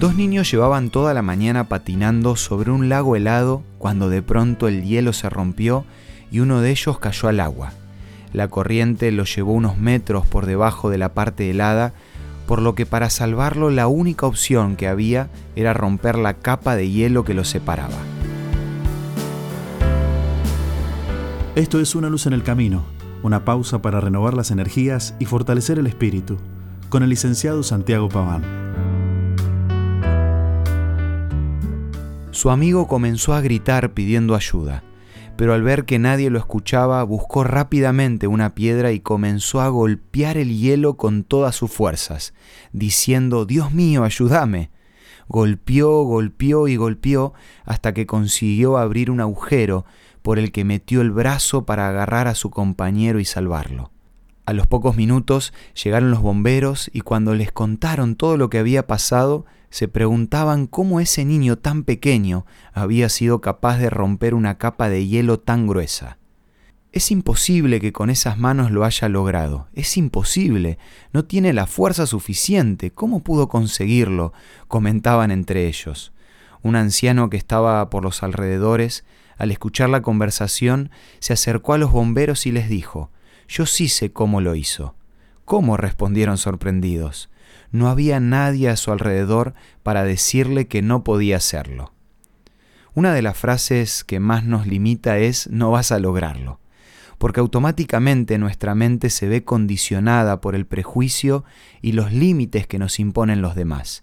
Dos niños llevaban toda la mañana patinando sobre un lago helado cuando de pronto el hielo se rompió y uno de ellos cayó al agua. La corriente lo llevó unos metros por debajo de la parte helada, por lo que para salvarlo la única opción que había era romper la capa de hielo que los separaba. Esto es Una luz en el camino, una pausa para renovar las energías y fortalecer el espíritu, con el licenciado Santiago Paván. Su amigo comenzó a gritar pidiendo ayuda, pero al ver que nadie lo escuchaba, buscó rápidamente una piedra y comenzó a golpear el hielo con todas sus fuerzas, diciendo, Dios mío, ayúdame. Golpeó, golpeó y golpeó hasta que consiguió abrir un agujero por el que metió el brazo para agarrar a su compañero y salvarlo. A los pocos minutos llegaron los bomberos y cuando les contaron todo lo que había pasado, se preguntaban cómo ese niño tan pequeño había sido capaz de romper una capa de hielo tan gruesa. Es imposible que con esas manos lo haya logrado. Es imposible. No tiene la fuerza suficiente. ¿Cómo pudo conseguirlo? comentaban entre ellos. Un anciano que estaba por los alrededores, al escuchar la conversación, se acercó a los bomberos y les dijo, Yo sí sé cómo lo hizo. ¿Cómo? respondieron sorprendidos no había nadie a su alrededor para decirle que no podía hacerlo. Una de las frases que más nos limita es no vas a lograrlo, porque automáticamente nuestra mente se ve condicionada por el prejuicio y los límites que nos imponen los demás.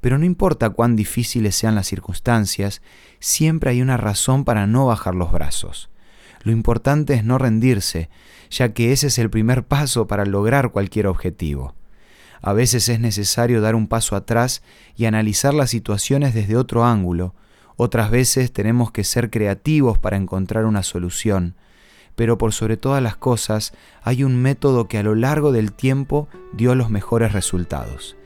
Pero no importa cuán difíciles sean las circunstancias, siempre hay una razón para no bajar los brazos. Lo importante es no rendirse, ya que ese es el primer paso para lograr cualquier objetivo. A veces es necesario dar un paso atrás y analizar las situaciones desde otro ángulo. Otras veces tenemos que ser creativos para encontrar una solución. Pero por sobre todas las cosas hay un método que a lo largo del tiempo dio los mejores resultados.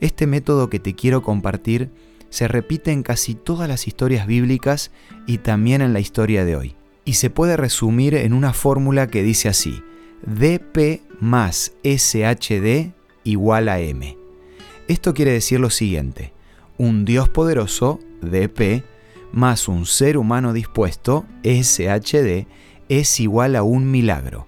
Este método que te quiero compartir se repite en casi todas las historias bíblicas y también en la historia de hoy. Y se puede resumir en una fórmula que dice así, DP más SHD igual a m. Esto quiere decir lo siguiente, un Dios poderoso, dp, más un ser humano dispuesto, shd, es igual a un milagro.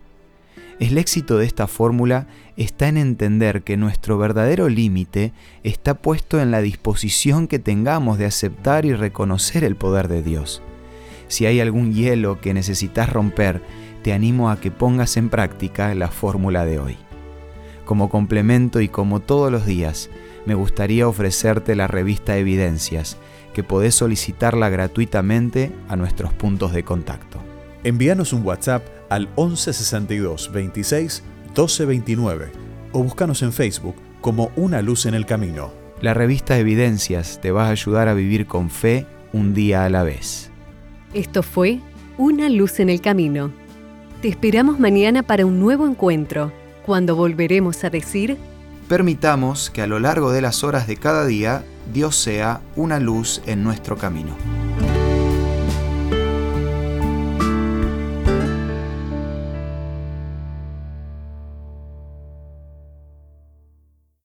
El éxito de esta fórmula está en entender que nuestro verdadero límite está puesto en la disposición que tengamos de aceptar y reconocer el poder de Dios. Si hay algún hielo que necesitas romper, te animo a que pongas en práctica la fórmula de hoy. Como complemento y como todos los días, me gustaría ofrecerte la revista Evidencias, que podés solicitarla gratuitamente a nuestros puntos de contacto. Envíanos un WhatsApp al 1162 26 1229 o búscanos en Facebook como Una Luz en el Camino. La revista Evidencias te va a ayudar a vivir con fe un día a la vez. Esto fue Una Luz en el Camino. Te esperamos mañana para un nuevo encuentro cuando volveremos a decir, permitamos que a lo largo de las horas de cada día Dios sea una luz en nuestro camino.